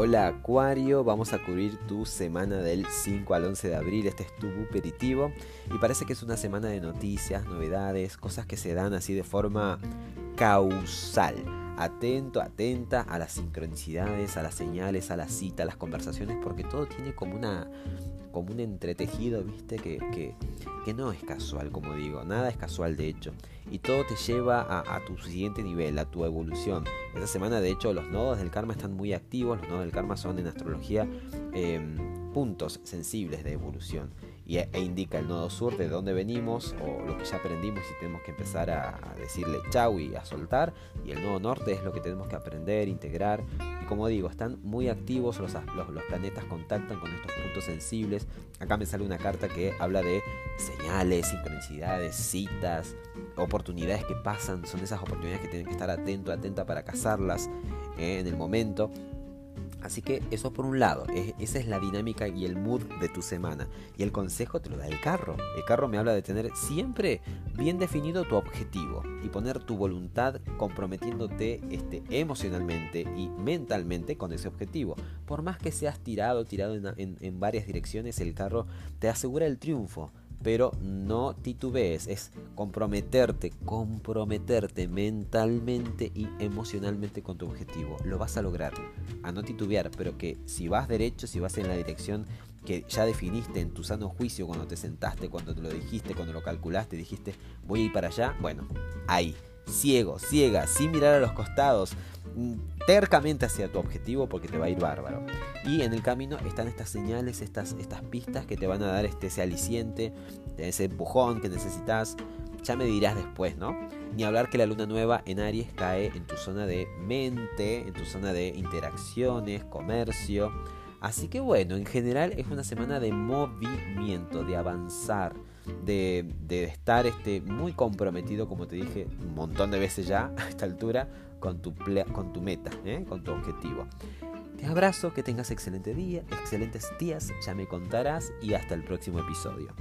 Hola Acuario, vamos a cubrir tu semana del 5 al 11 de abril, este es tu aperitivo y parece que es una semana de noticias, novedades, cosas que se dan así de forma causal. Atento, atenta a las sincronicidades, a las señales, a la cita, a las conversaciones, porque todo tiene como una como un entretejido, viste, que, que, que, no es casual, como digo, nada es casual de hecho. Y todo te lleva a, tu siguiente nivel, a tu evolución. Esta semana, de hecho, los nodos del karma están muy activos. Los nodos del karma son en astrología em, puntos sensibles de evolución y, e, e indica el nodo sur de dónde venimos o lo que ya aprendimos y tenemos que empezar a, decirle chau y a soltar. Y el nodo norte es lo que tenemos que aprender, integrar. Y como digo, están muy activos, los, los, planetas contactan con estos puntos sensibles. Acá me sale una carta que habla de señales, sincronicidades, citas, oportunidades que pasan. Son esas oportunidades que tienen que estar atento, atenta para cazarlas eh, en el momento. Así que eso por un lado, esa es la dinámica y el mood de tu semana. Y el consejo te lo da el carro. El carro me habla de tener siempre bien definido tu objetivo y poner tu voluntad comprometiéndote este, emocionalmente y mentalmente con ese objetivo. Por más que seas tirado, tirado en varias direcciones, el carro te asegura el triunfo pero no titubees, es comprometerte, comprometerte mentalmente y emocionalmente con tu objetivo. Lo vas a lograr, a no titubear, pero que si vas derecho, si vas en la dirección que ya definiste en tu sano juicio cuando te sentaste, cuando te lo dijiste, cuando lo calculaste, dijiste voy a ir para allá, bueno, ahí, ciego, ciega, sin mirar a los costados, tercamente hacia tu objetivo porque te va a ir bárbaro. Y en el camino están estas señales, estas, estas pistas que te van a dar este, ese aliciente, ese empujón que necesitas. Ya me dirás después, ¿no? Ni hablar que la luna nueva en Aries cae en tu zona de mente, en tu zona de interacciones, comercio. Así que bueno, en general es una semana de movimiento, de avanzar, de, estar este, muy comprometido, como te dije un montón de veces ya a esta altura, con tu, con tu meta, ¿eh? con tu objetivo. Te abrazo, que tengas excelente día, excelentes días, ya me contarás y hasta el próximo episodio.